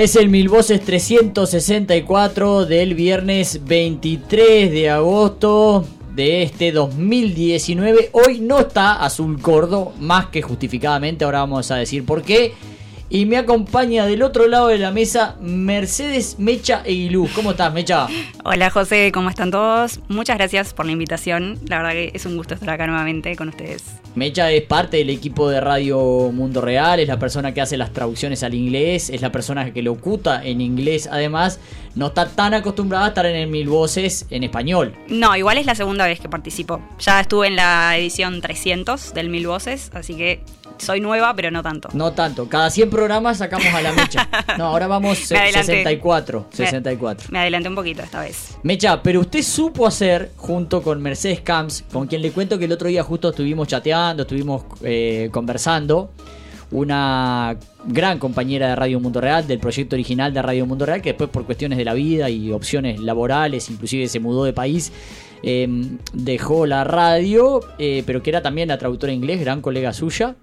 Es el Mil Voces 364 del viernes 23 de agosto de este 2019. Hoy no está Azul Cordo, más que justificadamente, ahora vamos a decir por qué. Y me acompaña del otro lado de la mesa Mercedes Mecha e Ilú. ¿Cómo estás, Mecha? Hola José, ¿cómo están todos? Muchas gracias por la invitación. La verdad que es un gusto estar acá nuevamente con ustedes. Mecha es parte del equipo de Radio Mundo Real, es la persona que hace las traducciones al inglés, es la persona que locuta en inglés además. No está tan acostumbrada a estar en el Mil Voces en español. No, igual es la segunda vez que participo. Ya estuve en la edición 300 del Mil Voces, así que soy nueva, pero no tanto. No tanto. Cada 100 programas sacamos a la Mecha. No, ahora vamos Me adelanté. 64. Me- 64. Me adelanté un poquito esta vez. Mecha, pero usted supo hacer, junto con Mercedes Camps, con quien le cuento que el otro día justo estuvimos chateando, estuvimos eh, conversando, una gran compañera de Radio Mundo Real, del proyecto original de Radio Mundo Real, que después por cuestiones de la vida y opciones laborales, inclusive se mudó de país, eh, dejó la radio, eh, pero que era también la traductora inglés, gran colega suya.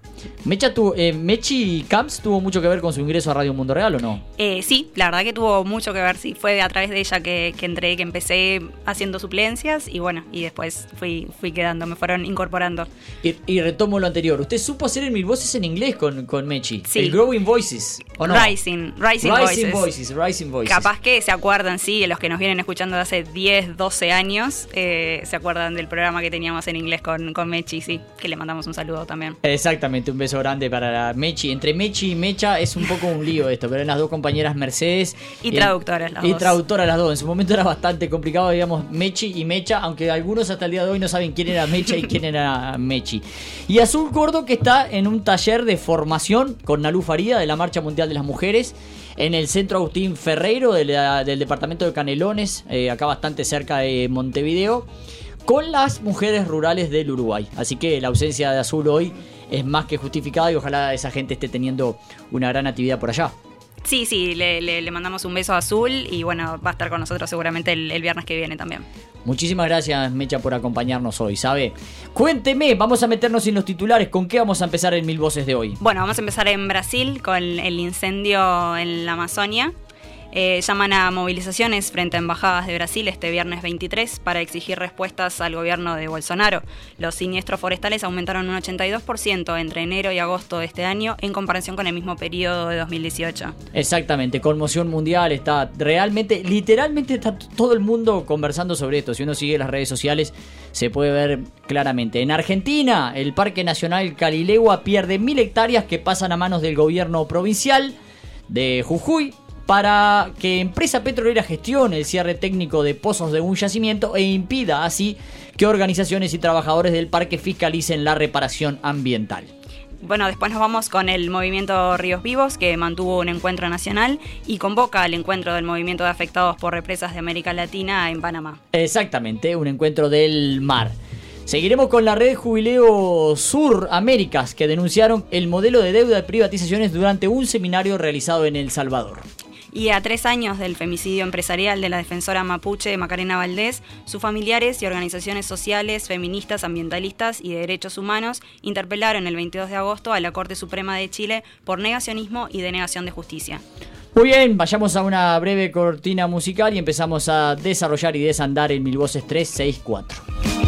Mecha tuvo, eh, Mechi Camps tuvo mucho que ver con su ingreso a Radio Mundo Real o no? Eh, sí, la verdad que tuvo mucho que ver, sí, fue a través de ella que, que entré, que empecé haciendo suplencias y bueno, y después fui, fui quedando, me fueron incorporando. Y, y retomo lo anterior. Usted supo hacer el Mil Voces en inglés con, con Mechi. Sí. El Growing Voices. ¿o no? Rising, Rising, Rising Voices. Voices. Rising Voices. Capaz que se acuerdan, sí, los que nos vienen escuchando de hace 10, 12 años, eh, se acuerdan del programa que teníamos en inglés con, con Mechi, sí, que le mandamos un saludo también. Exactamente, un beso grande para Mechi. Entre Mechi y Mecha es un poco un lío esto, pero en las dos compañeras Mercedes. Y traductoras las Y dos. traductoras las dos. En su momento era bastante complicado, digamos, Mechi y Mecha, aunque algunos hasta el día de hoy no saben quién era Mecha y quién era Mechi. Y Azul Gordo que está en un taller de formación con Nalú Faría de la Marcha Mundial de las Mujeres. En el centro Agustín Ferreiro del departamento de Canelones, eh, acá bastante cerca de Montevideo, con las mujeres rurales del Uruguay. Así que la ausencia de Azul hoy es más que justificada y ojalá esa gente esté teniendo una gran actividad por allá. Sí, sí, le, le- le mandamos un beso a Azul y bueno, va a estar con nosotros seguramente el, el viernes que viene también. Muchísimas gracias, Mecha, por acompañarnos hoy, ¿sabe? Cuénteme, vamos a meternos en los titulares. ¿Con qué vamos a empezar en Mil Voces de hoy? Bueno, vamos a empezar en Brasil con el incendio en la Amazonia. Eh, llaman a movilizaciones frente a embajadas de Brasil este viernes 23 para exigir respuestas al gobierno de Bolsonaro. Los siniestros forestales aumentaron un 82% entre enero y agosto de este año en comparación con el mismo periodo de 2018. Exactamente, conmoción mundial, está realmente, literalmente está todo el mundo conversando sobre esto. Si uno sigue las redes sociales, se puede ver claramente. En Argentina, el Parque Nacional Calilegua pierde mil hectáreas que pasan a manos del gobierno provincial de Jujuy para que empresa petrolera gestione el cierre técnico de pozos de un yacimiento e impida así que organizaciones y trabajadores del parque fiscalicen la reparación ambiental. Bueno, después nos vamos con el movimiento Ríos Vivos, que mantuvo un encuentro nacional y convoca al encuentro del movimiento de afectados por represas de América Latina en Panamá. Exactamente, un encuentro del mar. Seguiremos con la red Jubileo Sur Américas, que denunciaron el modelo de deuda de privatizaciones durante un seminario realizado en El Salvador. Y a tres años del femicidio empresarial de la defensora mapuche Macarena Valdés, sus familiares y organizaciones sociales, feministas, ambientalistas y de derechos humanos interpelaron el 22 de agosto a la Corte Suprema de Chile por negacionismo y denegación de justicia. Muy bien, vayamos a una breve cortina musical y empezamos a desarrollar y desandar el Mil Voces 364.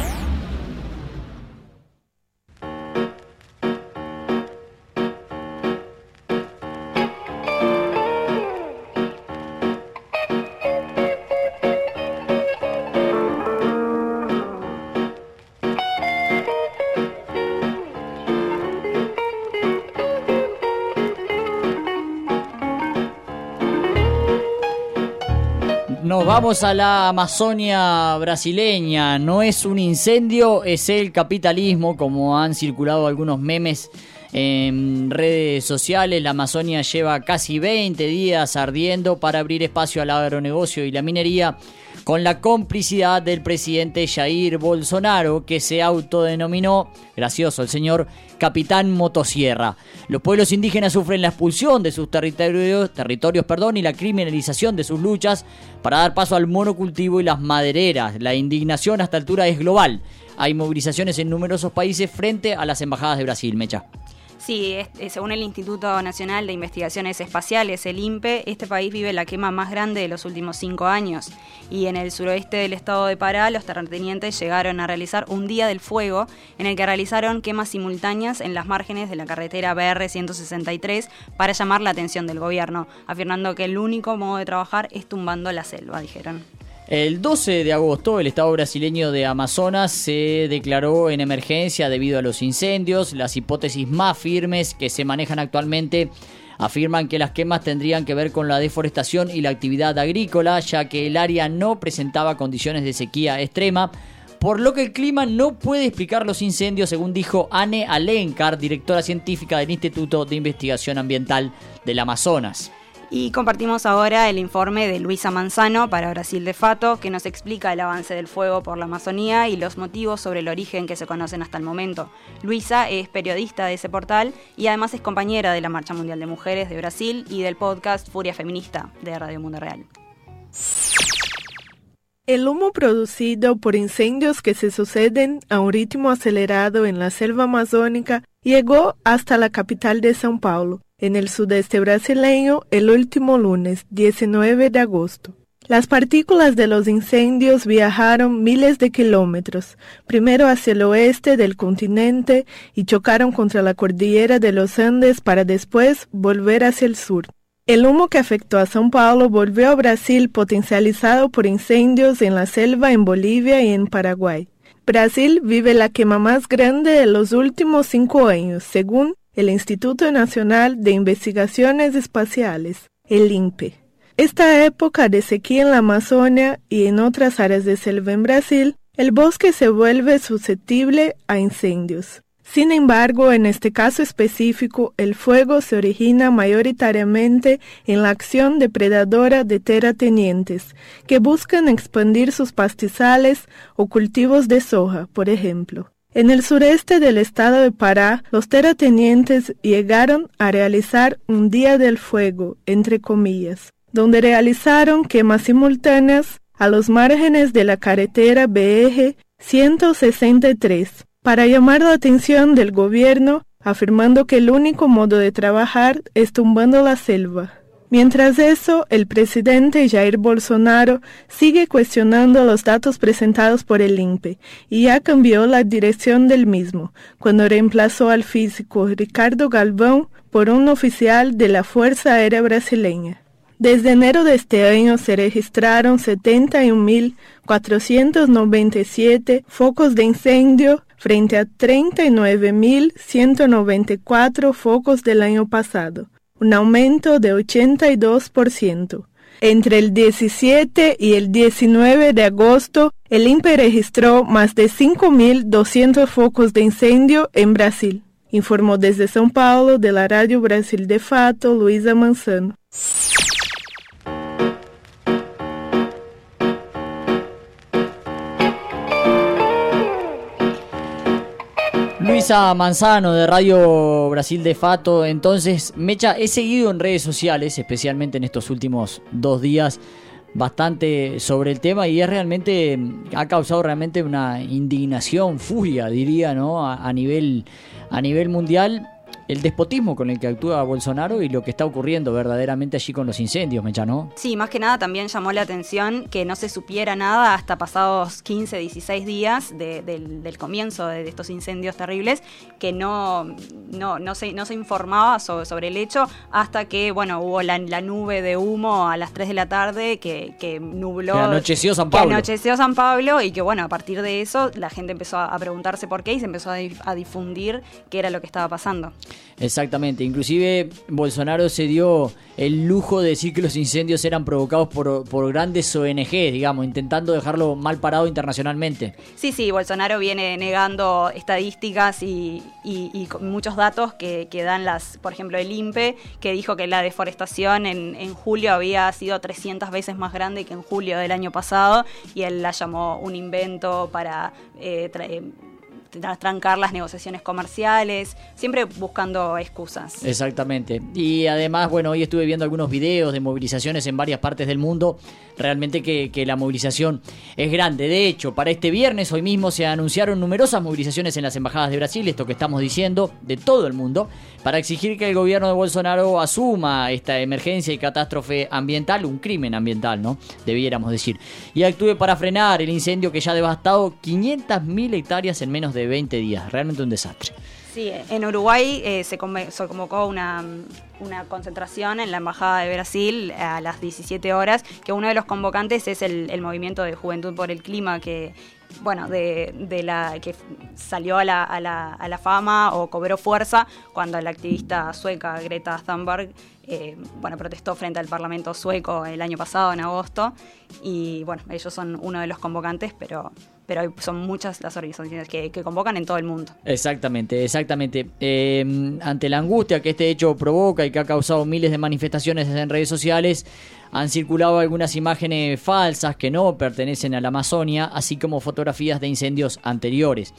A la Amazonia brasileña. No es un incendio, es el capitalismo, como han circulado algunos memes en redes sociales. La Amazonia lleva casi 20 días ardiendo para abrir espacio al agronegocio y la minería con la complicidad del presidente Jair Bolsonaro, que se autodenominó, gracioso el señor, capitán motosierra. Los pueblos indígenas sufren la expulsión de sus territorios, territorios perdón, y la criminalización de sus luchas para dar paso al monocultivo y las madereras. La indignación a esta altura es global. Hay movilizaciones en numerosos países frente a las embajadas de Brasil, Mecha. Sí, según el Instituto Nacional de Investigaciones Espaciales, el INPE, este país vive la quema más grande de los últimos cinco años. Y en el suroeste del estado de Pará, los terratenientes llegaron a realizar un día del fuego en el que realizaron quemas simultáneas en las márgenes de la carretera BR-163 para llamar la atención del gobierno, afirmando que el único modo de trabajar es tumbando la selva, dijeron. El 12 de agosto, el estado brasileño de Amazonas se declaró en emergencia debido a los incendios. Las hipótesis más firmes que se manejan actualmente afirman que las quemas tendrían que ver con la deforestación y la actividad agrícola, ya que el área no presentaba condiciones de sequía extrema, por lo que el clima no puede explicar los incendios, según dijo Anne Alencar, directora científica del Instituto de Investigación Ambiental del Amazonas. Y compartimos ahora el informe de Luisa Manzano para Brasil de Fato, que nos explica el avance del fuego por la Amazonía y los motivos sobre el origen que se conocen hasta el momento. Luisa es periodista de ese portal y además es compañera de la Marcha Mundial de Mujeres de Brasil y del podcast Furia Feminista de Radio Mundo Real. El humo producido por incendios que se suceden a un ritmo acelerado en la selva amazónica llegó hasta la capital de São Paulo en el sudeste brasileño el último lunes 19 de agosto. Las partículas de los incendios viajaron miles de kilómetros, primero hacia el oeste del continente y chocaron contra la cordillera de los Andes para después volver hacia el sur. El humo que afectó a São Paulo volvió a Brasil potencializado por incendios en la selva en Bolivia y en Paraguay. Brasil vive la quema más grande de los últimos cinco años, según el Instituto Nacional de Investigaciones Espaciales, el INPE. Esta época de sequía en la Amazonia y en otras áreas de selva en Brasil, el bosque se vuelve susceptible a incendios. Sin embargo, en este caso específico, el fuego se origina mayoritariamente en la acción depredadora de terratenientes, que buscan expandir sus pastizales o cultivos de soja, por ejemplo. En el sureste del estado de Pará, los terratenientes llegaron a realizar un Día del Fuego, entre comillas, donde realizaron quemas simultáneas a los márgenes de la carretera BEG 163 para llamar la atención del gobierno, afirmando que el único modo de trabajar es tumbando la selva. Mientras eso, el presidente Jair Bolsonaro sigue cuestionando los datos presentados por el INPE y ya cambió la dirección del mismo, cuando reemplazó al físico Ricardo Galvão por un oficial de la Fuerza Aérea Brasileña. Desde enero de este año se registraron 71.497 focos de incendio frente a 39.194 focos del año pasado un aumento de 82%. Entre el 17 y el 19 de agosto, el INPE registró más de 5.200 focos de incendio en Brasil, informó desde São Paulo de la Radio Brasil de Fato Luisa Manzano. Luisa Manzano de Radio Brasil de Fato. Entonces, Mecha, he seguido en redes sociales, especialmente en estos últimos dos días, bastante sobre el tema y es realmente, ha causado realmente una indignación, furia, diría, ¿no? A, nivel, a nivel mundial. El despotismo con el que actúa Bolsonaro y lo que está ocurriendo verdaderamente allí con los incendios, Mecha, ¿no? Sí, más que nada también llamó la atención que no se supiera nada hasta pasados 15, 16 días del, comienzo de, estos incendios terribles, que no, no, no, se, no se informaba sobre, el hecho hasta que, bueno, hubo la, nube de humo a las 3 de la tarde que, que nubló... Que anocheció San Pablo. Que anocheció San Pablo y que, bueno, a partir de eso la gente empezó a, preguntarse por qué y se empezó a difundir qué era lo que estaba pasando. Exactamente, inclusive Bolsonaro se dio el lujo de decir que los incendios eran provocados por, grandes ONG, digamos, intentando dejarlo mal parado internacionalmente. Sí, sí, Bolsonaro viene negando estadísticas y, muchos datos que, dan las, por ejemplo, el INPE, que dijo que la deforestación en, en julio había sido 300 veces más grande que en julio del año pasado y él la llamó un invento para... Eh, trancar las negociaciones comerciales, siempre buscando excusas. Exactamente. Y además, bueno, hoy estuve viendo algunos videos de movilizaciones en varias partes del mundo. Realmente que, la movilización es grande. De hecho, para este viernes, hoy mismo, se anunciaron numerosas movilizaciones en las embajadas de Brasil, esto que estamos diciendo, de todo el mundo, para exigir que el gobierno de Bolsonaro asuma esta emergencia y catástrofe ambiental, un crimen ambiental, ¿no? Debiéramos decir. Y actúe para frenar el incendio que ya ha devastado 500.000 hectáreas en menos de 20 días. Realmente un desastre. Sí, en Uruguay eh, se, convocó una, concentración en la Embajada de Brasil a las 17 horas, que uno de los convocantes es el, Movimiento de Juventud por el Clima, que bueno, de, la que salió a la, a, la, a la, fama o cobró fuerza cuando la activista sueca Greta Thunberg eh, bueno, protestó frente al Parlamento sueco el año pasado, en agosto, y bueno, ellos son uno de los convocantes, pero pero son muchas las organizaciones que, convocan en todo el mundo. Exactamente, exactamente. Eh, ante la angustia que este hecho provoca y que ha causado miles de manifestaciones en redes sociales, han circulado algunas imágenes falsas que no pertenecen a la Amazonia, así como fotografías de incendios anteriores.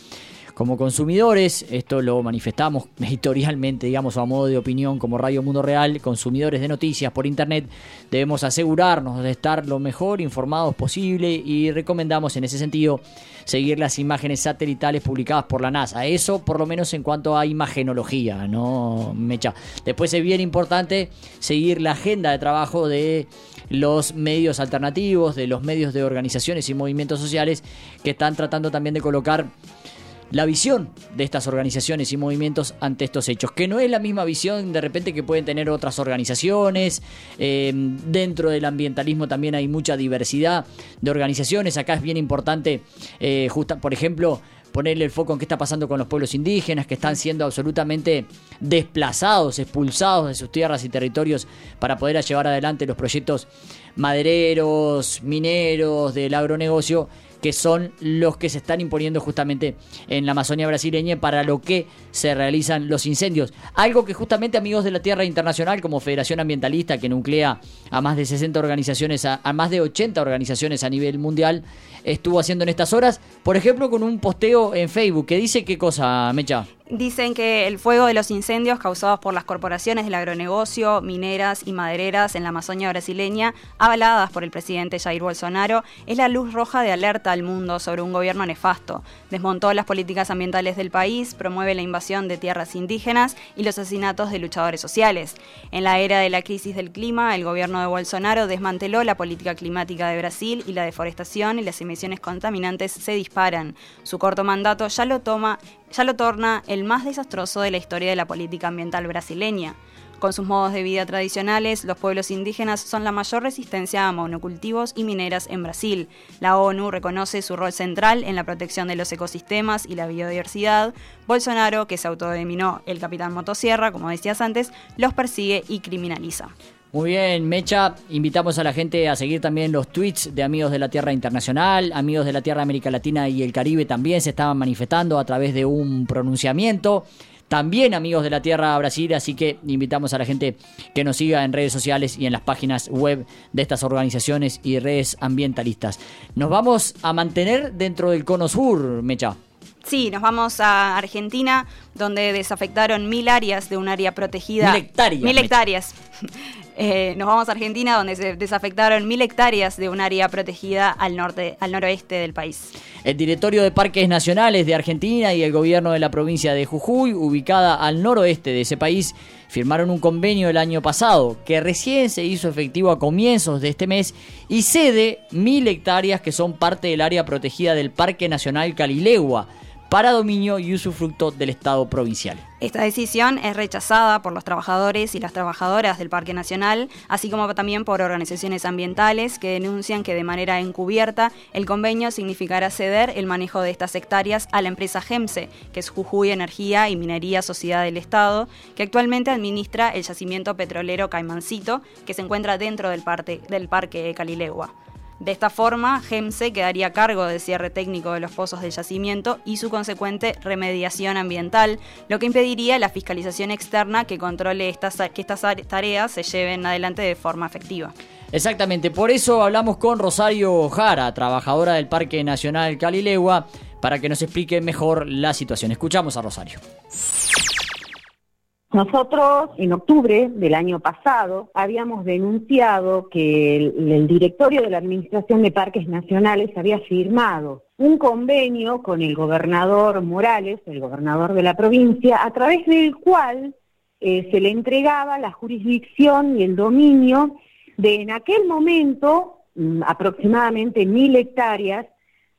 Como consumidores, esto lo manifestamos editorialmente, digamos, a modo de opinión como Radio Mundo Real, consumidores de noticias por Internet, debemos asegurarnos de estar lo mejor informados posible y recomendamos en ese sentido seguir las imágenes satelitales publicadas por la NASA. Eso por lo menos en cuanto a imagenología, ¿no, Mecha? Después es bien importante seguir la agenda de trabajo de los medios alternativos, de los medios de organizaciones y movimientos sociales que están tratando también de colocar la visión de estas organizaciones y movimientos ante estos hechos, que no es la misma visión de repente que pueden tener otras organizaciones. Eh, dentro del ambientalismo también hay mucha diversidad de organizaciones. Acá es bien importante, eh, justa, por ejemplo, ponerle el foco en qué está pasando con los pueblos indígenas que están siendo absolutamente desplazados, expulsados de sus tierras y territorios para poder llevar adelante los proyectos madereros, mineros, del agronegocio que son los que se están imponiendo justamente en la Amazonia brasileña para lo que se realizan los incendios. Algo que justamente Amigos de la Tierra Internacional, como Federación Ambientalista, que nuclea a más de 60 organizaciones, a, más de 80 organizaciones a nivel mundial, estuvo haciendo en estas horas, por ejemplo, con un posteo en Facebook que dice qué cosa, Mecha. Dicen que el fuego de los incendios causados por las corporaciones del agronegocio, mineras y madereras en la Amazonia brasileña, avaladas por el presidente Jair Bolsonaro, es la luz roja de alerta al mundo sobre un gobierno nefasto. Desmontó las políticas ambientales del país, promueve la invasión de tierras indígenas y los asesinatos de luchadores sociales. En la era de la crisis del clima, el gobierno de Bolsonaro desmanteló la política climática de Brasil y la deforestación y las emisiones contaminantes se disparan. Su corto mandato ya lo toma ya lo torna el más desastroso de la historia de la política ambiental brasileña. Con sus modos de vida tradicionales, los pueblos indígenas son la mayor resistencia a monocultivos y mineras en Brasil. La ONU reconoce su rol central en la protección de los ecosistemas y la biodiversidad. Bolsonaro, que se autodenominó el capitán motosierra, como decías antes, los persigue y criminaliza. Muy bien, Mecha, invitamos a la gente a seguir también los tweets de Amigos de la Tierra Internacional, Amigos de la Tierra América Latina y el Caribe también se estaban manifestando a través de un pronunciamiento. También Amigos de la Tierra Brasil, así que invitamos a la gente que nos siga en redes sociales y en las páginas web de estas organizaciones y redes ambientalistas. Nos vamos a mantener dentro del cono sur, Mecha. Sí, nos vamos a Argentina, donde desafectaron mil áreas de un área protegida. Mil hectáreas. Mil hectáreas. Eh, nos vamos a Argentina, donde se desafectaron mil hectáreas de un área protegida al norte, al noroeste del país. El Directorio de Parques Nacionales de Argentina y el gobierno de la provincia de Jujuy, ubicada al noroeste de ese país, firmaron un convenio el año pasado que recién se hizo efectivo a comienzos de este mes y cede mil hectáreas que son parte del área protegida del Parque Nacional Calilegua para dominio y usufructo del Estado provincial. Esta decisión es rechazada por los trabajadores y las trabajadoras del Parque Nacional, así como también por organizaciones ambientales que denuncian que de manera encubierta el convenio significará ceder el manejo de estas hectáreas a la empresa GEMSE, que es Jujuy Energía y Minería Sociedad del Estado, que actualmente administra el yacimiento petrolero Caimancito, que se encuentra dentro del, parque, del Parque Calilegua. De esta forma, GEMSE quedaría a cargo del cierre técnico de los pozos del yacimiento y su consecuente remediación ambiental, lo que impediría la fiscalización externa que controle estas, que estas tareas se lleven adelante de forma efectiva. Exactamente, por eso hablamos con Rosario Jara, trabajadora del Parque Nacional Calilegua, para que nos explique mejor la situación. Escuchamos a Rosario. Nosotros en octubre del año pasado habíamos denunciado que el, directorio de la Administración de Parques Nacionales había firmado un convenio con el gobernador Morales, el gobernador de la provincia, a través del cual eh, se le entregaba la jurisdicción y el dominio de en aquel momento mm, aproximadamente mil hectáreas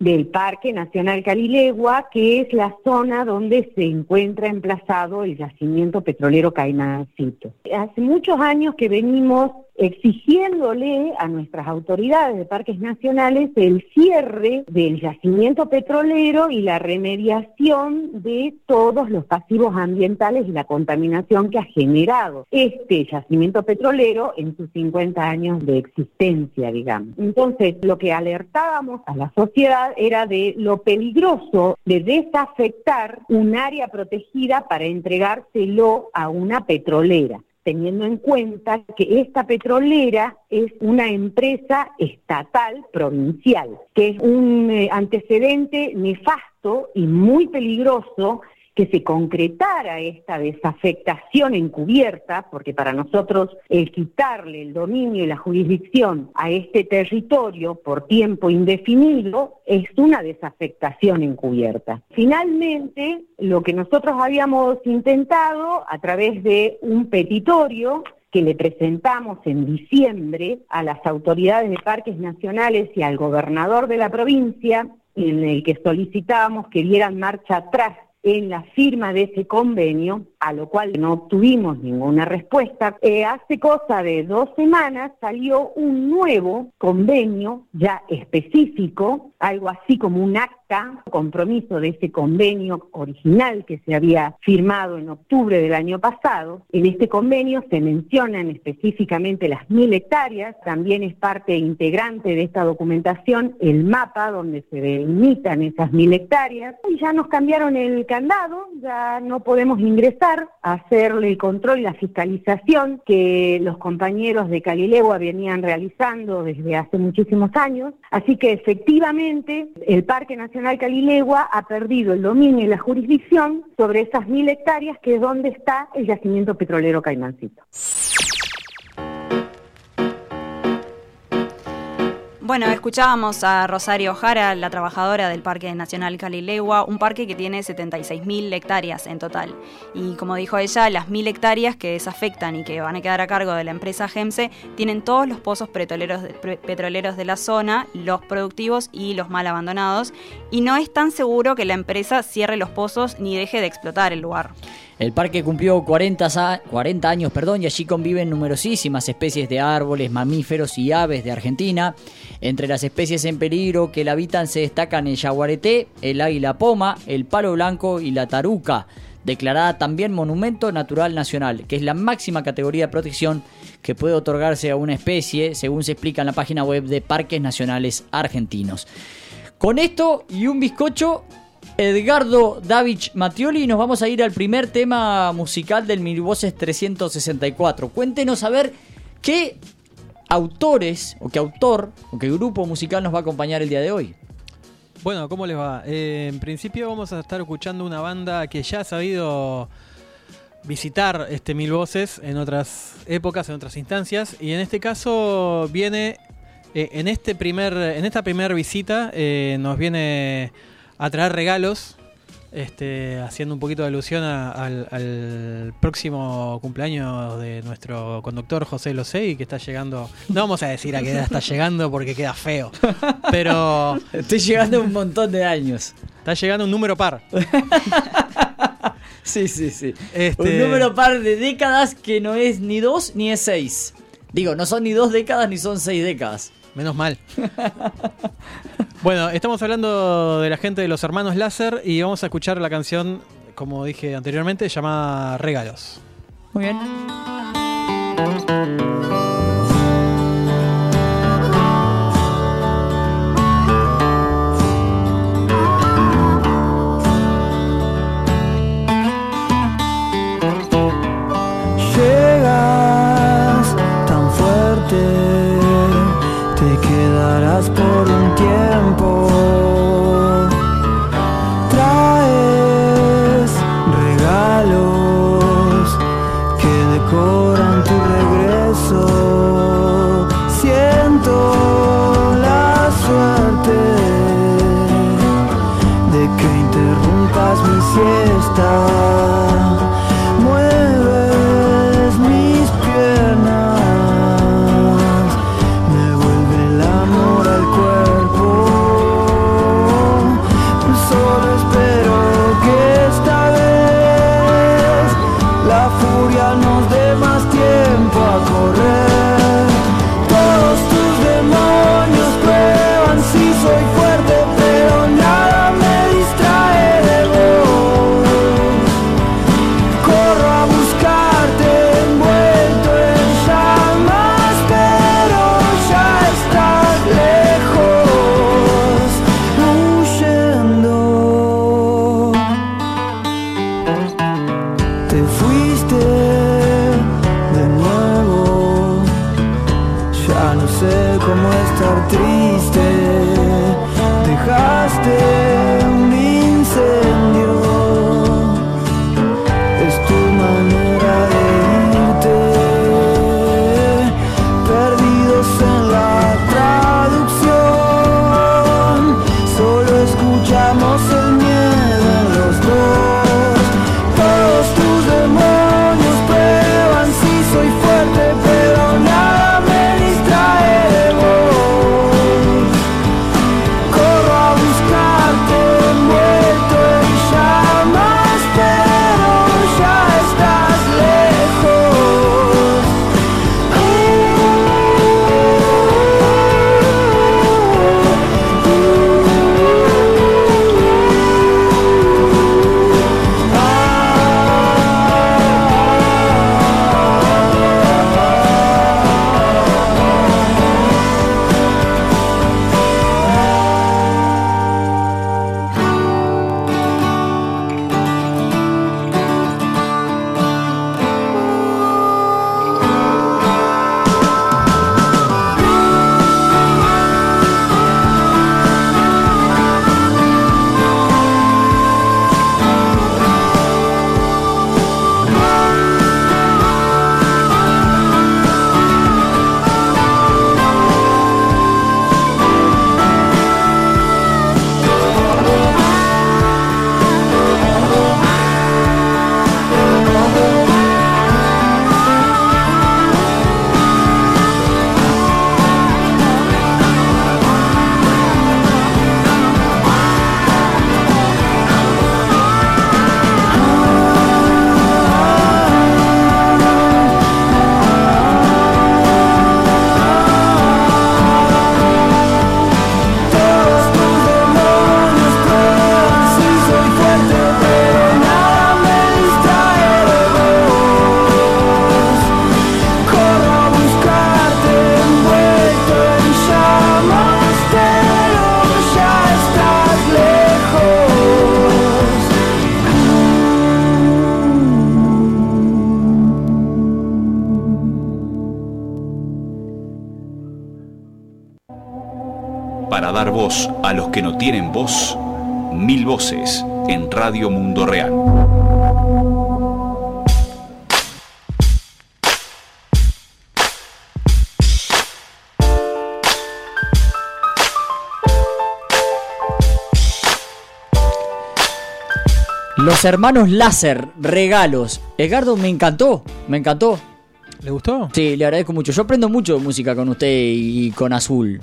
del Parque Nacional Calilegua, que es la zona donde se encuentra emplazado el yacimiento petrolero Caimancito. Hace muchos años que venimos exigiéndole a nuestras autoridades de parques nacionales el cierre del yacimiento petrolero y la remediación de todos los pasivos ambientales y la contaminación que ha generado este yacimiento petrolero en sus 50 años de existencia, digamos. Entonces, lo que alertábamos a la sociedad era de lo peligroso de desafectar un área protegida para entregárselo a una petrolera teniendo en cuenta que esta petrolera es una empresa estatal provincial, que es un eh, antecedente nefasto y muy peligroso que se concretara esta desafectación encubierta, porque para nosotros el quitarle el dominio y la jurisdicción a este territorio por tiempo indefinido es una desafectación encubierta. Finalmente, lo que nosotros habíamos intentado a través de un petitorio que le presentamos en diciembre a las autoridades de parques nacionales y al gobernador de la provincia, en el que solicitábamos que dieran marcha atrás en la firma de ese convenio, a lo cual no obtuvimos ninguna respuesta, eh, hace cosa de dos semanas salió un nuevo convenio ya específico, algo así como un acta, compromiso de ese convenio original que se había firmado en octubre del año pasado. En este convenio se mencionan específicamente las mil hectáreas, también es parte integrante de esta documentación el mapa donde se delimitan esas mil hectáreas y ya nos cambiaron el candado, ya no podemos ingresar a hacerle el control y la fiscalización que los compañeros de Calilegua venían realizando desde hace muchísimos años. Así que efectivamente el Parque Nacional Calilegua ha perdido el dominio y la jurisdicción sobre esas mil hectáreas que es donde está el yacimiento petrolero Caimancito. Bueno, escuchábamos a Rosario Jara, la trabajadora del Parque Nacional Calilegua, un parque que tiene 76.000 hectáreas en total. Y como dijo ella, las 1.000 hectáreas que desafectan y que van a quedar a cargo de la empresa GEMSE tienen todos los pozos petroleros de, petroleros de la zona, los productivos y los mal abandonados, y no es tan seguro que la empresa cierre los pozos ni deje de explotar el lugar. El parque cumplió 40, 40, años perdón, y allí conviven numerosísimas especies de árboles, mamíferos y aves de Argentina. Entre las especies en peligro que la habitan se destacan el yaguareté, el águila poma, el palo blanco y la taruca, declarada también Monumento Natural Nacional, que es la máxima categoría de protección que puede otorgarse a una especie, según se explica en la página web de Parques Nacionales Argentinos. Con esto y un bizcocho Edgardo Davich Mattioli nos vamos a ir al primer tema musical del Mil Voces 364. Cuéntenos a ver qué autores o qué autor o qué grupo musical nos va a acompañar el día de hoy. Bueno, ¿cómo les va? Eh, en principio vamos a estar escuchando una banda que ya ha sabido visitar este Mil Voces en otras épocas, en otras instancias. Y en este caso viene, eh, en, este primer, en esta primera visita, eh, nos viene a traer regalos. Este, haciendo un poquito de alusión a- al, al próximo cumpleaños de nuestro conductor José Losey, que está llegando. No vamos a decir a qué edad está llegando porque queda feo. Pero Estoy llegando a un montón de años. está llegando un número par. Sí, sí, sí. Este- Un número par de décadas que no es ni dos ni es seis. Digo, no son ni dos décadas ni son seis décadas. Menos mal. bueno, estamos hablando de la gente de los hermanos Láser y vamos a escuchar la canción, como dije anteriormente, llamada Regalos. Muy bien. Vivir en voz, mil voces en Radio Mundo Real. Los hermanos láser, regalos. Edgardo, me encantó, me encantó. ¿Le gustó? Sí, le agradezco mucho. Yo aprendo mucho música con usted y con Azul.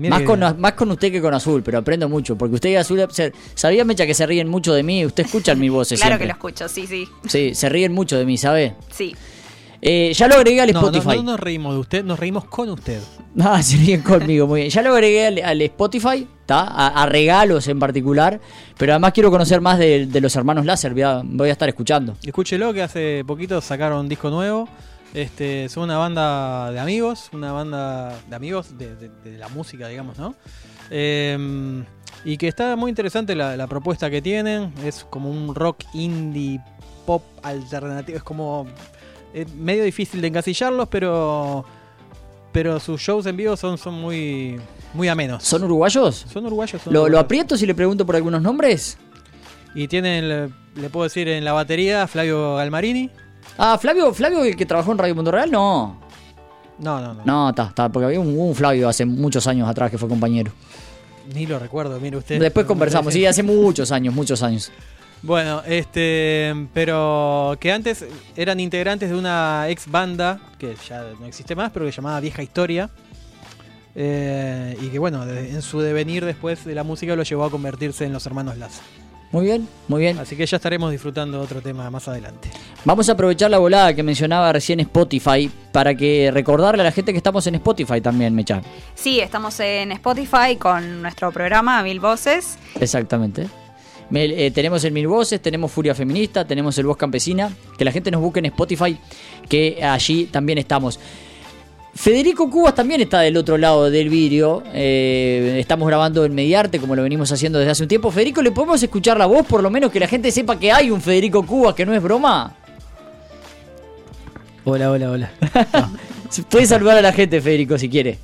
Mire Más con, más con usted que con Azul, pero aprendo mucho. Porque usted y Azul, se- sabía Mecha que se ríen mucho de mí. Usted escucha mis voces Claro siempre. que lo escucho, sí, sí. Sí, se ríen mucho de mí, ¿sabe? Sí. Eh, ya lo agregué al No, no, Spotify. no nos reímos de usted, nos reímos con usted. Ah, se ríen conmigo, muy bien. Ya lo agregué al, al Spotify, ¿está? A, a regalos en particular. Pero además quiero conocer más de, de los hermanos Láser. Voy a, voy a estar escuchando. Escúchelo que hace poquito sacaron un disco nuevo. Este, son una banda de amigos, una banda de amigos de, de- de la música, digamos, ¿no? Eh, y que está muy interesante la, la propuesta que tienen. Es como un rock indie pop alternativo. Es como es medio difícil de encasillarlos, pero pero sus shows en vivo son, son muy muy amenos. ¿Son uruguayos? Son uruguayos. son ¿Lo, lo aprieto si le pregunto por algunos nombres? Y tienen, le, le puedo decir, en la batería Flavio Galmarini. Ah, Flavio, Flavio, que trabajó en Radio Mundo Real, no. No, no, no. No, está, está, porque había un, un Flavio hace muchos años atrás que fue compañero. Ni lo recuerdo, mire usted. Después conversamos, sí, hace muchos años, muchos años. Bueno, este, pero que antes eran integrantes de una ex banda que ya no existe más, pero que se llamaba Vieja Historia. Eh, y que bueno, en su devenir después de la música lo llevó a convertirse en los hermanos Laza. Muy bien, muy bien. Así que ya estaremos disfrutando otro tema más adelante. Vamos a aprovechar la volada que mencionaba recién Spotify para que recordarle a la gente que estamos en Spotify también, Mecha. Sí, estamos en Spotify con nuestro programa Mil Voces. Exactamente. Me- eh, tenemos el Mil Voces, tenemos Furia Feminista, tenemos el Voz Campesina. Que la gente nos busque en Spotify, que allí también estamos. Federico Cubas también está del otro lado del vídeo. Eh, estamos grabando en Mediarte, como lo venimos haciendo desde hace un tiempo. Federico, ¿le podemos escuchar la voz? Por lo menos que la gente sepa que hay un Federico Cubas, que no es broma. Hola, hola, hola. Puede saludar a la gente, Federico, si quiere.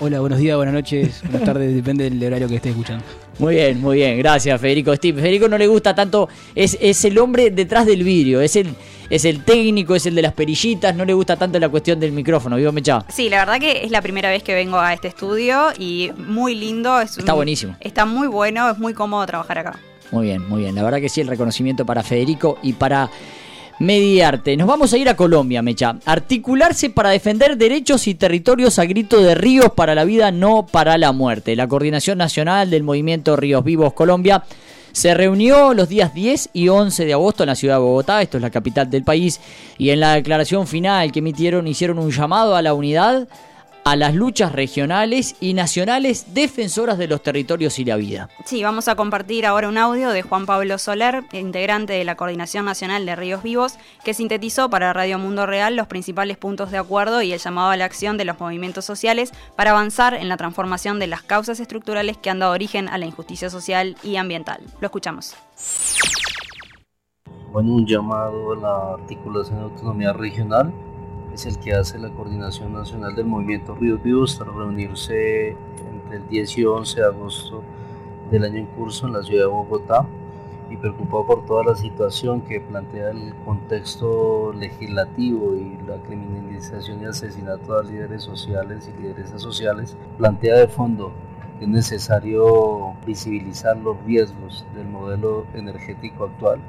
Hola, buenos días, buenas noches, buenas tardes, depende del horario que esté escuchando. Muy bien, muy bien, gracias Federico. Steve, Federico no le gusta tanto, es, es el hombre detrás del vídeo, es el, es el técnico, es el de las perillitas, no le gusta tanto la cuestión del micrófono, ¿vivo Mecha? Sí, la verdad que es la primera vez que vengo a este estudio y muy lindo. Es Está un- buenísimo. Está muy bueno, es muy cómodo trabajar acá. Muy bien, muy bien, la verdad que sí, el reconocimiento para Federico y para Mediarte. Nos vamos a ir a Colombia, Mecha. Articularse para defender derechos y territorios a grito de ríos para la vida, no para la muerte. La Coordinación Nacional del Movimiento Ríos Vivos Colombia se reunió los días 10 y 11 de agosto en la ciudad de Bogotá, esto es la capital del país, y en la declaración final que emitieron hicieron un llamado a la unidad, a las luchas regionales y nacionales defensoras de los territorios y la vida. Sí, vamos a compartir ahora un audio de Juan Pablo Soler, integrante de la Coordinación Nacional de Ríos Vivos, que sintetizó para Radio Mundo Real los principales puntos de acuerdo y el llamado a la acción de los movimientos sociales para avanzar en la transformación de las causas estructurales que han dado origen a la injusticia social y ambiental. Lo escuchamos. Bueno, un llamado a la articulación de autonomía regional es el que hace la Coordinación Nacional del Movimiento Ríos Vivos para reunirse entre el 10 y 11 de agosto del año en curso en la ciudad de Bogotá y preocupado por toda la situación que plantea el contexto legislativo y la criminalización y asesinato a líderes sociales y lideresas sociales, plantea de fondo que es necesario visibilizar los riesgos del modelo energético actual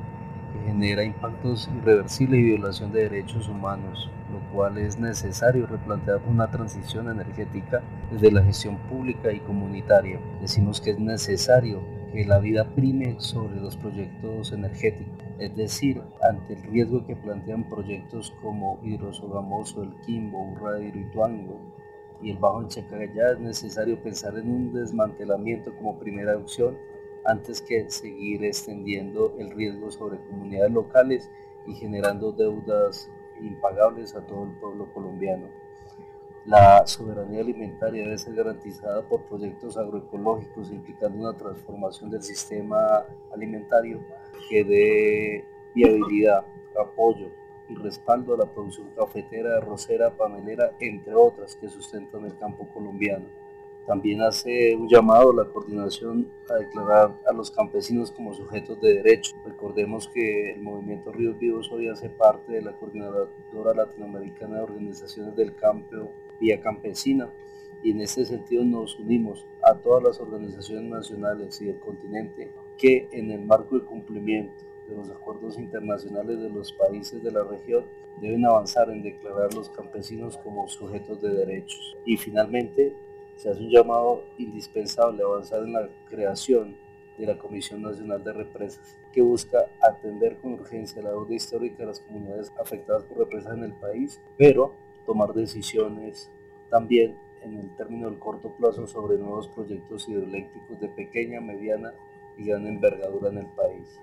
que genera impactos irreversibles y violación de derechos humanos, cual es necesario replantear una transición energética desde la gestión pública y comunitaria. Decimos que es necesario que la vida prime sobre los proyectos energéticos, es decir, ante el riesgo que plantean proyectos como Hidrosogamoso, el Quimbo, Urra de Hidroituango y el Bajo en Chacagayá, es necesario pensar en un desmantelamiento como primera opción antes que seguir extendiendo el riesgo sobre comunidades locales y generando deudas impagables a todo el pueblo colombiano. La soberanía alimentaria debe ser garantizada por proyectos agroecológicos implicando una transformación del sistema alimentario que dé viabilidad, apoyo y respaldo a la producción cafetera, arrocera, panelera, entre otras que sustentan el campo colombiano. También hace un llamado a la coordinación a declarar a los campesinos como sujetos de derecho. Recordemos que el movimiento Ríos Vivos hoy hace parte de la Coordinadora Latinoamericana de Organizaciones del Campo Vía Campesina y en este sentido nos unimos a todas las organizaciones nacionales y del continente que en el marco del cumplimiento de los acuerdos internacionales de los países de la región deben avanzar en declarar los campesinos como sujetos de derechos. Y finalmente, se hace un llamado indispensable a avanzar en la creación de la Comisión Nacional de Represas, que busca atender con urgencia la deuda histórica de las comunidades afectadas por represas en el país, pero tomar decisiones también en el término del corto plazo sobre nuevos proyectos hidroeléctricos de pequeña, mediana y gran envergadura en el país.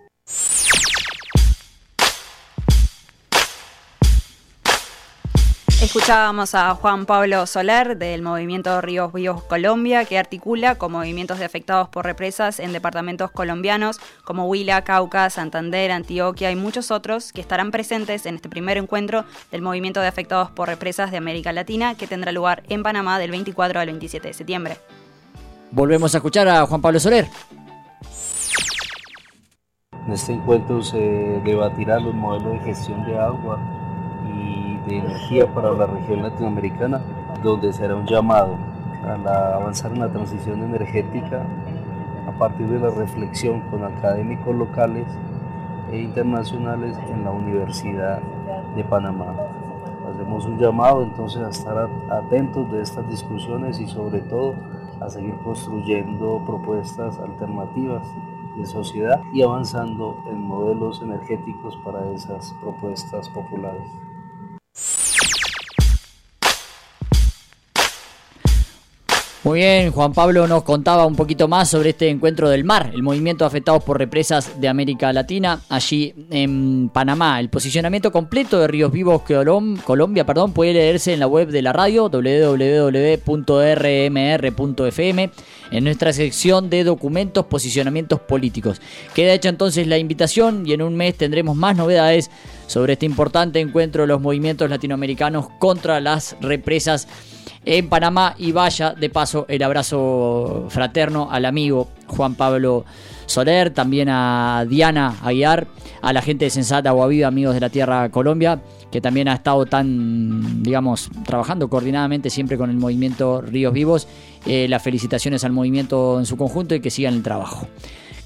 Escuchábamos a Juan Pablo Soler del movimiento Ríos Vivos Colombia, que articula con movimientos de afectados por represas en departamentos colombianos como Huila, Cauca, Santander, Antioquia y muchos otros que estarán presentes en este primer encuentro del movimiento de afectados por represas de América Latina, que tendrá lugar en Panamá del 24 al 27 de septiembre. Volvemos a escuchar a Juan Pablo Soler. En este encuentro se debatirá los modelos de gestión de agua energía para la región latinoamericana, donde será un llamado a avanzar en la transición energética a partir de la reflexión con académicos locales e internacionales en la Universidad de Panamá. Hacemos un llamado entonces a estar atentos de estas discusiones y sobre todo a seguir construyendo propuestas alternativas de sociedad y avanzando en modelos energéticos para esas propuestas populares. you Muy bien, Juan Pablo nos contaba un poquito más sobre este encuentro del mar, el movimiento afectados por represas de América Latina, allí en Panamá. El posicionamiento completo de Ríos Vivos Colombia perdón, puede leerse en la web de la radio www.rmr.fm en nuestra sección de documentos, posicionamientos políticos. Queda hecha entonces la invitación y en un mes tendremos más novedades sobre este importante encuentro de los movimientos latinoamericanos contra las represas en Panamá y vaya de paso el abrazo fraterno al amigo Juan Pablo Soler, también a Diana Aguiar, a la gente de Sensata Guaviva, amigos de la Tierra Colombia, que también ha estado tan, digamos, trabajando coordinadamente siempre con el movimiento Ríos Vivos. Eh, las felicitaciones al movimiento en su conjunto y que sigan el trabajo.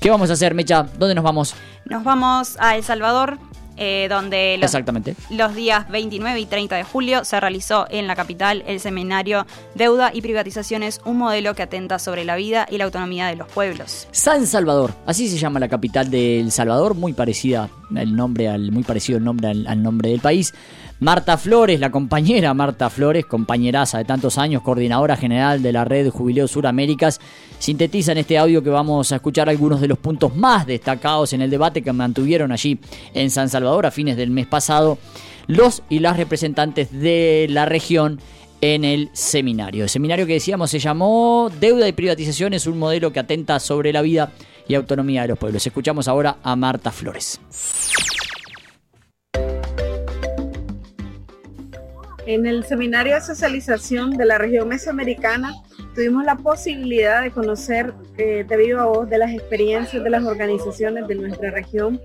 ¿Qué vamos a hacer, Mecha? ¿Dónde nos vamos? Nos vamos a El Salvador, eh, donde los, Exactamente. los días 29 y 30 de julio se realizó en la capital el seminario Deuda y Privatizaciones, un modelo que atenta sobre la vida y la autonomía de los pueblos. San Salvador, así se llama la capital de El Salvador, muy parecida el nombre al, muy parecido el nombre al nombre del país. Marta Flores, la compañera Marta Flores, compañeraza de tantos años, coordinadora general de la red Jubileo Suraméricas, sintetiza en este audio que vamos a escuchar algunos de los puntos más destacados en el debate que mantuvieron allí en San Salvador a fines del mes pasado los y las representantes de la región en el seminario. El seminario que decíamos se llamó Deuda y privatización es un modelo que atenta sobre la vida y autonomía de los pueblos. Escuchamos ahora a Marta Flores. En el seminario de socialización de la región mesoamericana tuvimos la posibilidad de conocer eh, de viva voz de las experiencias de las organizaciones de nuestra región,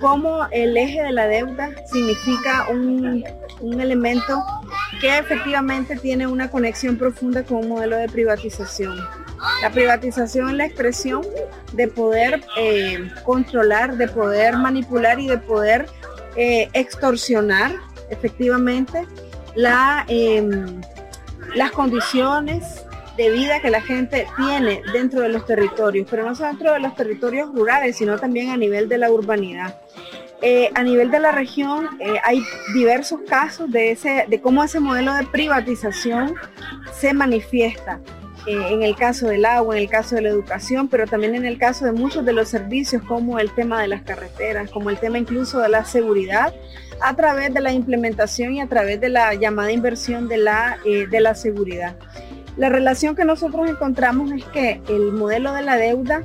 cómo el eje de la deuda significa un, un elemento que efectivamente tiene una conexión profunda con un modelo de privatización. La privatización es la expresión de poder eh, controlar, de poder manipular y de poder eh, extorsionar efectivamente em, las condiciones de vida que la gente tiene dentro de los territorios, pero no solo dentro de los territorios rurales, sino también a nivel de la urbanidad. Eh, a nivel de la región eh, hay diversos casos de, ese, de cómo ese modelo de privatización se manifiesta. Eh, en el caso del agua, en el caso de la educación, pero también en el caso de muchos de los servicios como el tema de las carreteras, como el tema incluso de la seguridad, a través de la implementación y a través de la llamada inversión de la, eh, de la seguridad. La relación que nosotros encontramos es que el modelo de la deuda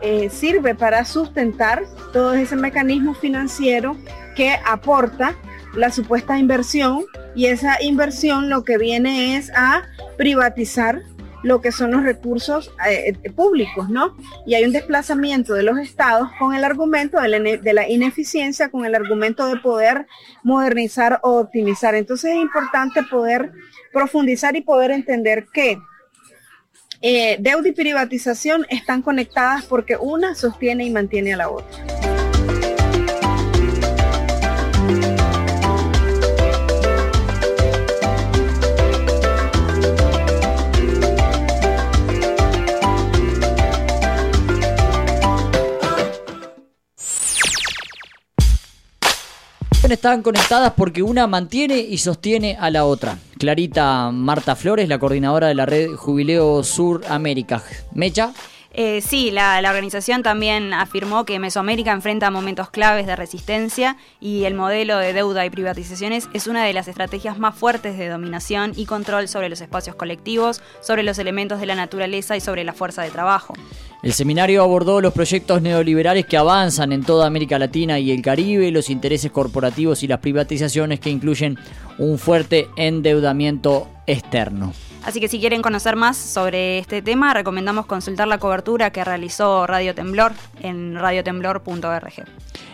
eh, sirve para sustentar todo ese mecanismo financiero que aporta la supuesta inversión y esa inversión lo que viene es a privatizar lo que son los recursos eh, eh, públicos, ¿no? Y hay un desplazamiento de los estados con el argumento de la, ineficiencia, con el argumento de poder modernizar o optimizar. Entonces es importante poder profundizar y poder entender que eh, deuda y privatización están conectadas porque una sostiene y mantiene a la otra. Están conectadas porque una mantiene y sostiene a la otra. Clarita Marta Flores, la coordinadora de la red Jubileo Sur América. Mecha. Eh, sí, la, la organización también afirmó que Mesoamérica enfrenta momentos claves de resistencia y el modelo de deuda y privatizaciones es una de las estrategias más fuertes de dominación y control sobre los espacios colectivos, sobre los elementos de la naturaleza y sobre la fuerza de trabajo. El seminario abordó los proyectos neoliberales que avanzan en toda América Latina y el Caribe, los intereses corporativos y las privatizaciones que incluyen un fuerte endeudamiento externo. Así que si quieren conocer más sobre este tema, recomendamos consultar la cobertura que realizó Radio Temblor en radiotemblor.org.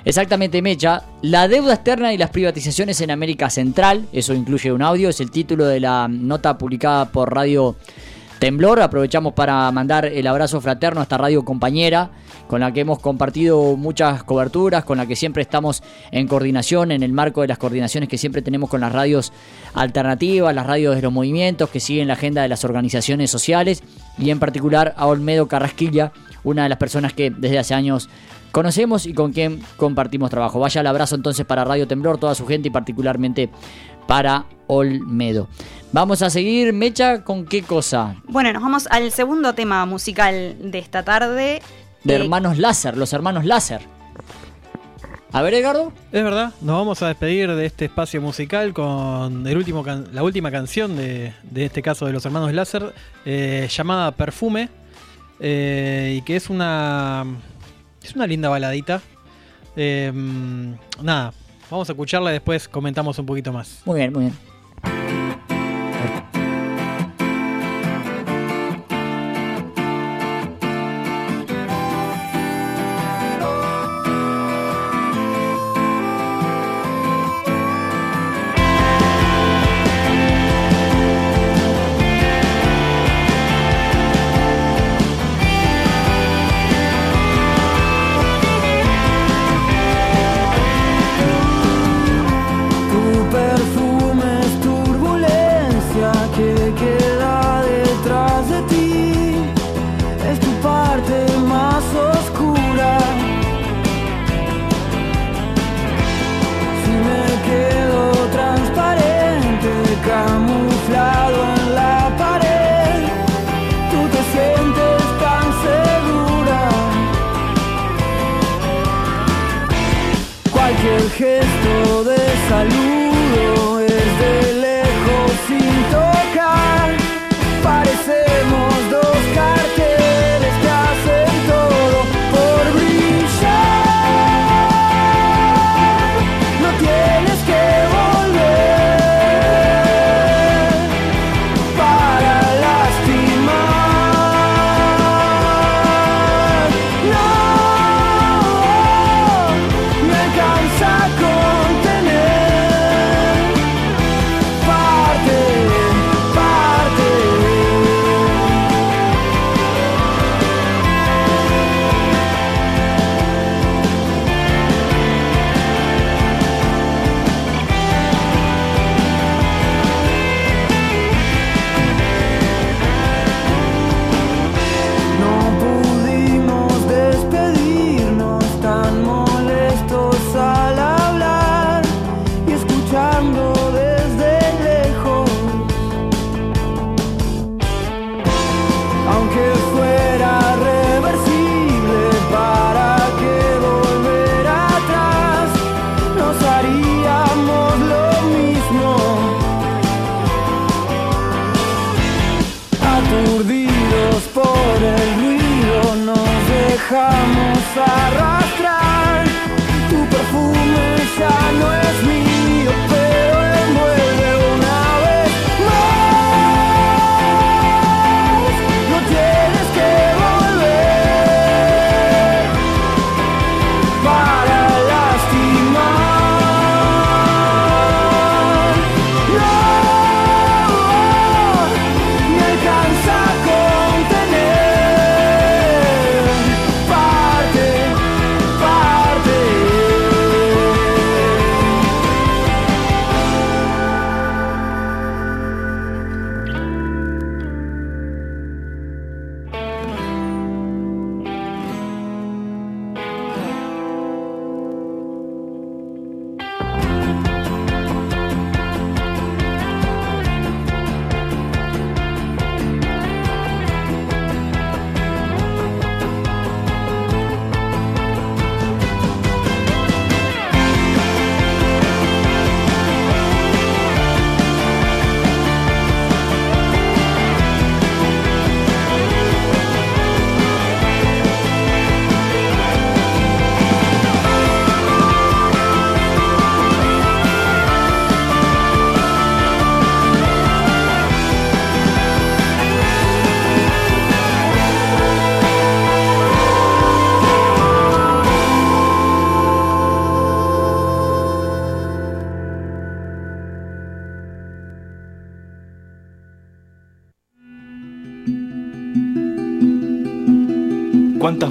Exactamente, Mecha. La deuda externa y las privatizaciones en América Central, eso incluye un audio, es el título de la nota publicada por Radio Temblor. Aprovechamos para mandar el abrazo fraterno a esta radio compañera con la que hemos compartido muchas coberturas, con la que siempre estamos en coordinación, en el marco de las coordinaciones que siempre tenemos con las radios alternativas, las radios de los movimientos que siguen la agenda de las organizaciones sociales y en particular a Olmedo Carrasquilla, una de las personas que desde hace años conocemos y con quien compartimos trabajo. Vaya el abrazo entonces para Radio Temblor, toda su gente y particularmente para Olmedo. Vamos a seguir, Mecha, ¿con qué cosa? Bueno, nos vamos al segundo tema musical de esta tarde. De Eh, hermanos Láser, los hermanos Láser. A ver, Edgardo. Es verdad, nos vamos a despedir de este espacio musical con el último can- la última canción de, de este caso de los hermanos Láser, eh, llamada Perfume, eh, y que es una, es una linda baladita. Eh, nada, vamos a escucharla y después comentamos un poquito más. Muy bien, muy bien.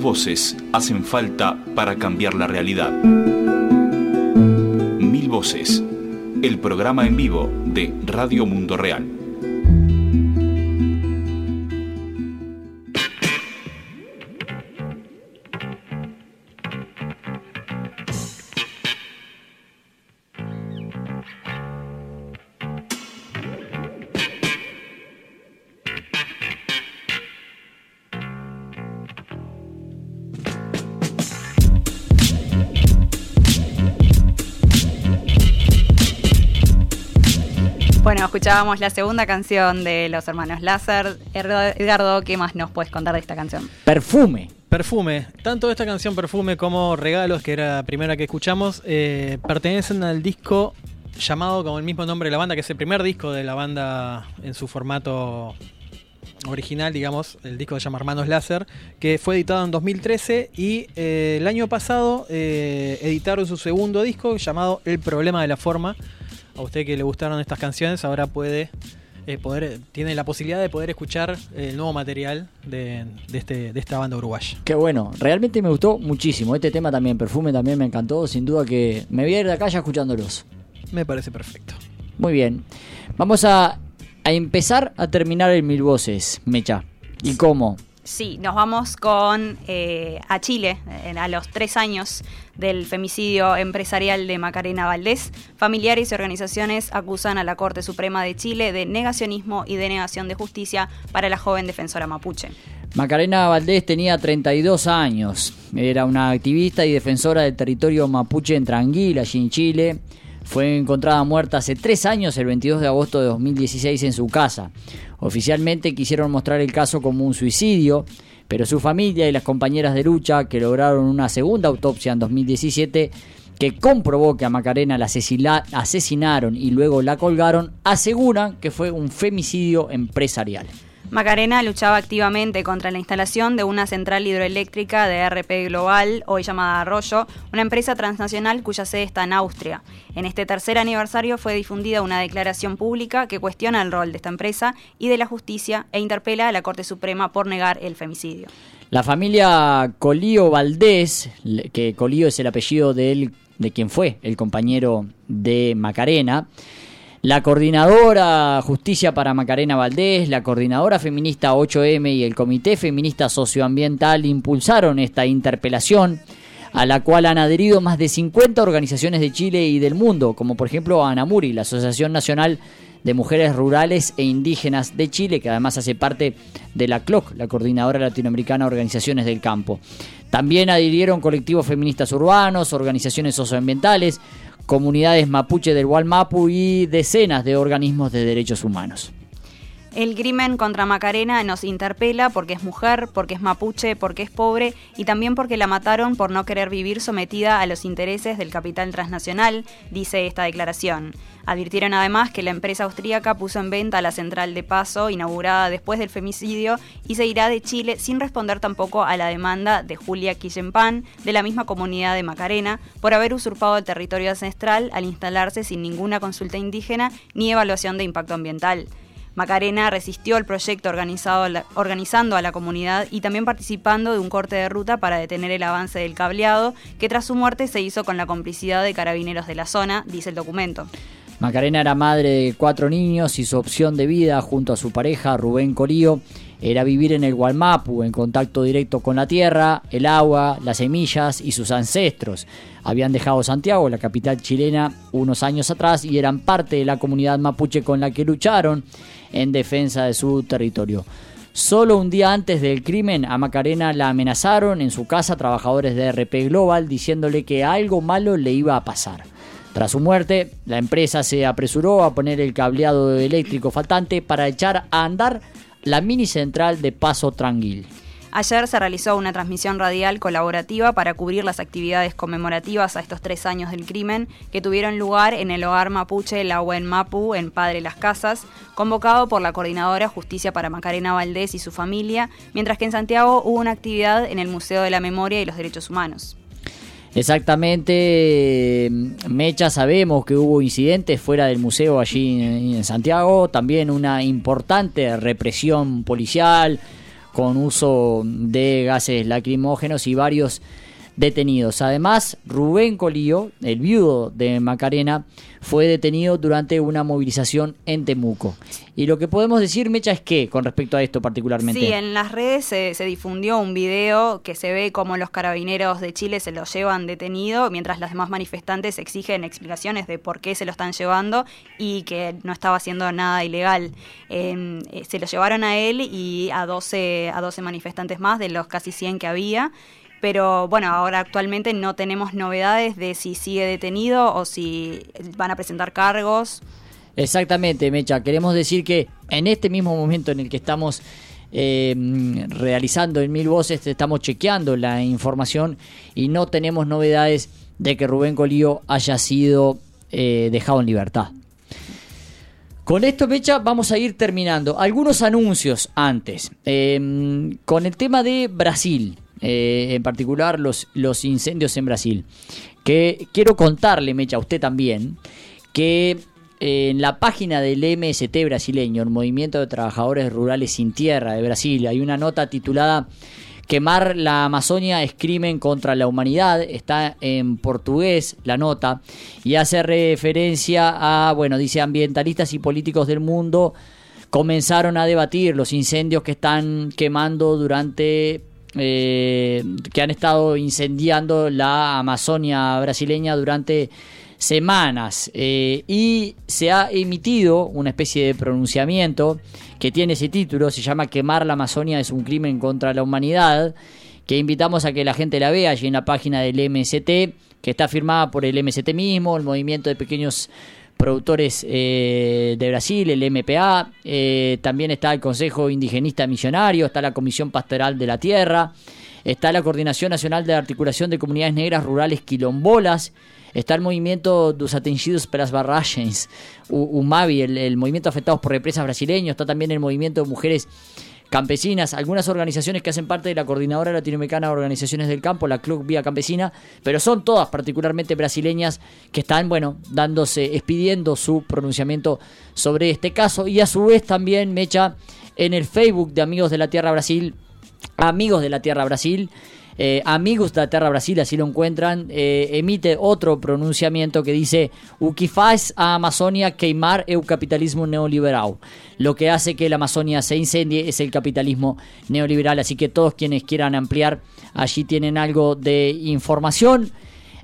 Voces hacen falta para cambiar la realidad? Mil voces. El programa en vivo de Radio Mundo Real. Escuchábamos la segunda canción de los hermanos Láser. Edgardo, ¿qué más nos puedes contar de esta canción? Perfume. Perfume. Tanto esta canción Perfume como Regalos, que era la primera que escuchamos, eh, pertenecen al disco llamado como el mismo nombre de la banda, que es el primer disco de la banda en su formato original, digamos, el disco se llama Hermanos Láser, que fue editado en 2013 y eh, el año pasado eh, editaron su segundo disco llamado El Problema de la Forma. A usted que le gustaron estas canciones ahora puede eh, poder tiene la posibilidad de poder escuchar el nuevo material de, de este, de esta banda uruguaya. Qué bueno, realmente me gustó muchísimo. Este tema también, Perfume, también me encantó. Sin duda que me voy a ir de acá ya escuchándolos. Me parece perfecto. Muy bien. Vamos a, a empezar a terminar el Mil Voces, Mecha. ¿Y cómo? Sí, nos vamos con eh, a Chile, a los tres años del femicidio empresarial de Macarena Valdés. Familiares y organizaciones acusan a la Corte Suprema de Chile de negacionismo y denegación de justicia para la joven defensora mapuche. Macarena Valdés tenía 32 años. Era una activista y defensora del territorio mapuche en Tranguil, allí en Chile. Fue encontrada muerta hace tres años, el 22 de agosto de 2016, en su casa. Oficialmente quisieron mostrar el caso como un suicidio, pero su familia y las compañeras de lucha, que lograron una segunda autopsia en 2017, que comprobó que a Macarena la asesinaron y luego la colgaron, aseguran que fue un femicidio empresarial. Macarena luchaba activamente contra la instalación de una central hidroeléctrica de RP Global, hoy llamada Arroyo, una empresa transnacional cuya sede está en Austria. En este tercer aniversario fue difundida una declaración pública que cuestiona el rol de esta empresa y de la justicia e interpela a la Corte Suprema por negar el femicidio. La familia Colío Valdés, que Colío es el apellido de, él, de quien fue el compañero de Macarena, la coordinadora Justicia para Macarena Valdés, la coordinadora feminista 8M y el Comité Feminista Socioambiental impulsaron esta interpelación a la cual han adherido más de 50 organizaciones de Chile y del mundo, como por ejemplo ANAMURI, la Asociación Nacional de Mujeres Rurales e Indígenas de Chile, que además hace parte de la CLOC, la Coordinadora Latinoamericana de Organizaciones del Campo. También adhirieron colectivos feministas urbanos, organizaciones socioambientales, comunidades mapuche del Gualmapu y decenas de organismos de derechos humanos. El crimen contra Macarena nos interpela porque es mujer, porque es mapuche, porque es pobre y también porque la mataron por no querer vivir sometida a los intereses del capital transnacional, dice esta declaración. Advirtieron además que la empresa austríaca puso en venta la central de paso inaugurada después del femicidio y se irá de Chile sin responder tampoco a la demanda de Julia Quillempan de la misma comunidad de Macarena por haber usurpado el territorio ancestral al instalarse sin ninguna consulta indígena ni evaluación de impacto ambiental. Macarena resistió el proyecto organizado, organizando a la comunidad y también participando de un corte de ruta para detener el avance del cableado, que tras su muerte se hizo con la complicidad de carabineros de la zona, dice el documento. Macarena era madre de cuatro niños y su opción de vida junto a su pareja Rubén Corío era vivir en el Gualmapu, en contacto directo con la tierra, el agua, las semillas y sus ancestros. Habían dejado Santiago, la capital chilena, unos años atrás y eran parte de la comunidad mapuche con la que lucharon en defensa de su territorio. Solo un día antes del crimen, a Macarena la amenazaron en su casa trabajadores de RP Global diciéndole que algo malo le iba a pasar. Tras su muerte, la empresa se apresuró a poner el cableado eléctrico faltante para echar a andar la mini central de Paso Tranquil. Ayer se realizó una transmisión radial colaborativa para cubrir las actividades conmemorativas a estos tres años del crimen que tuvieron lugar en el hogar mapuche La Buen Mapu en Padre Las Casas, convocado por la coordinadora Justicia para Macarena Valdés y su familia, mientras que en Santiago hubo una actividad en el Museo de la Memoria y los Derechos Humanos. Exactamente, Mecha, sabemos que hubo incidentes fuera del museo allí en Santiago, también una importante represión policial, con uso de gases lacrimógenos y varios detenidos. Además, Rubén Colío, el viudo de Macarena, fue detenido durante una movilización en Temuco. Y lo que podemos decir, Mecha, es que, con respecto a esto particularmente. Sí, en las redes se, difundió un video que se ve como los carabineros de Chile se lo llevan detenido, mientras los demás manifestantes exigen explicaciones de por qué se lo están llevando y que no estaba haciendo nada ilegal. Eh, eh, se lo llevaron a él y a 12, a 12 manifestantes más de los casi 100 que había pero bueno, ahora actualmente no tenemos novedades de si sigue detenido o si van a presentar cargos. Exactamente, Mecha. Queremos decir que en este mismo momento en el que estamos eh, realizando en Mil Voces, estamos chequeando la información y no tenemos novedades de que Rubén Colío haya sido eh, dejado en libertad. Con esto, Mecha, vamos a ir terminando. Algunos anuncios antes. Eh, con el tema de Brasil. Eh, en particular los, los incendios en Brasil. Que quiero contarle, Mecha, a usted también, que eh, en la página del MST brasileño, el Movimiento de Trabajadores Rurales Sin Tierra de Brasil, hay una nota titulada Quemar la Amazonia es crimen contra la humanidad. Está en portugués la nota y hace referencia a, bueno, dice ambientalistas y políticos del mundo comenzaron a debatir los incendios que están quemando durante eh, que han estado incendiando la Amazonia brasileña durante semanas. Eh, y se ha emitido una especie de pronunciamiento que tiene ese título, se llama Quemar la Amazonia es un crimen contra la humanidad, que invitamos a que la gente la vea allí en la página del MST, que está firmada por el MST mismo, el Movimiento de Pequeños productores eh, de Brasil, el MPA, eh, también está el Consejo Indigenista Millonario, está la Comisión Pastoral de la Tierra, está la Coordinación Nacional de Articulación de Comunidades Negras Rurales Quilombolas, está el movimiento dos Atengidos pelas Barragens, UMAVI, el, el movimiento afectados por represas brasileños, está también el movimiento de mujeres campesinas, algunas organizaciones que hacen parte de la Coordinadora Latinoamericana de Organizaciones del Campo, la Club Vía Campesina, pero son todas particularmente brasileñas que están, bueno, dándose, expidiendo su pronunciamiento sobre este caso. Y a su vez también Mecha en el Facebook de Amigos de la Tierra Brasil, Amigos de la Tierra Brasil, eh, Amigos de la Tierra Brasil, así lo encuentran, eh, emite otro pronunciamiento que dice O faz a Amazonia queimar el capitalismo neoliberal. Lo que hace que la Amazonia se incendie es el capitalismo neoliberal, así que todos quienes quieran ampliar, allí tienen algo de información.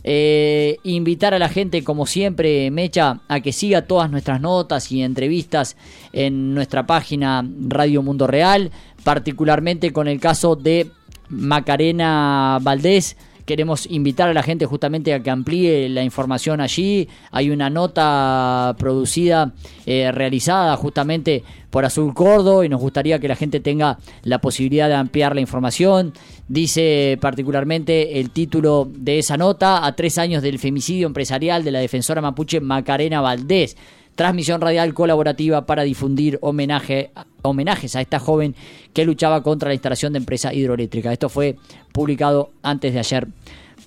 Eh, invitar a la gente, como siempre, Mecha, a que siga todas nuestras notas y entrevistas en nuestra página Radio Mundo Real, particularmente con el caso de Macarena Valdés. Queremos invitar a la gente justamente a que amplíe la información allí. Hay una nota producida, eh, realizada justamente por Azul Cordo y nos gustaría que la gente tenga la posibilidad de ampliar la información. Dice particularmente el título de esa nota, a tres años del femicidio empresarial de la defensora mapuche Macarena Valdés transmisión radial colaborativa para difundir homenaje, homenajes a esta joven que luchaba contra la instalación de empresa hidroeléctrica. Esto fue publicado antes de ayer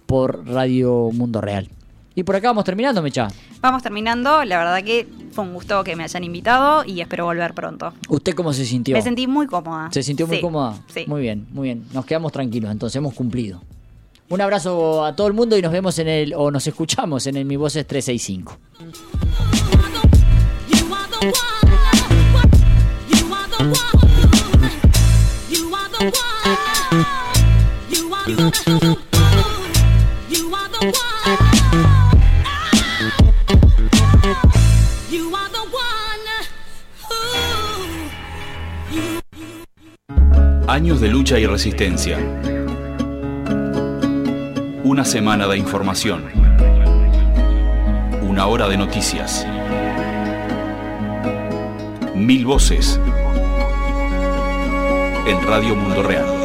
por Radio Mundo Real. Y por acá vamos terminando, Mecha. Vamos terminando. La verdad que fue un gusto que me hayan invitado y espero volver pronto. ¿Usted cómo se sintió? Me sentí muy cómoda. ¿Se sintió muy Sí, cómoda? Sí. Muy bien, muy bien. Nos quedamos tranquilos, entonces hemos cumplido. Un abrazo a todo el mundo y nos vemos en el, o nos escuchamos en el Mi Voces 365. Años de lucha y resistencia. Una semana de información. Una hora de noticias. Mil voces. En Radio Mundo Real.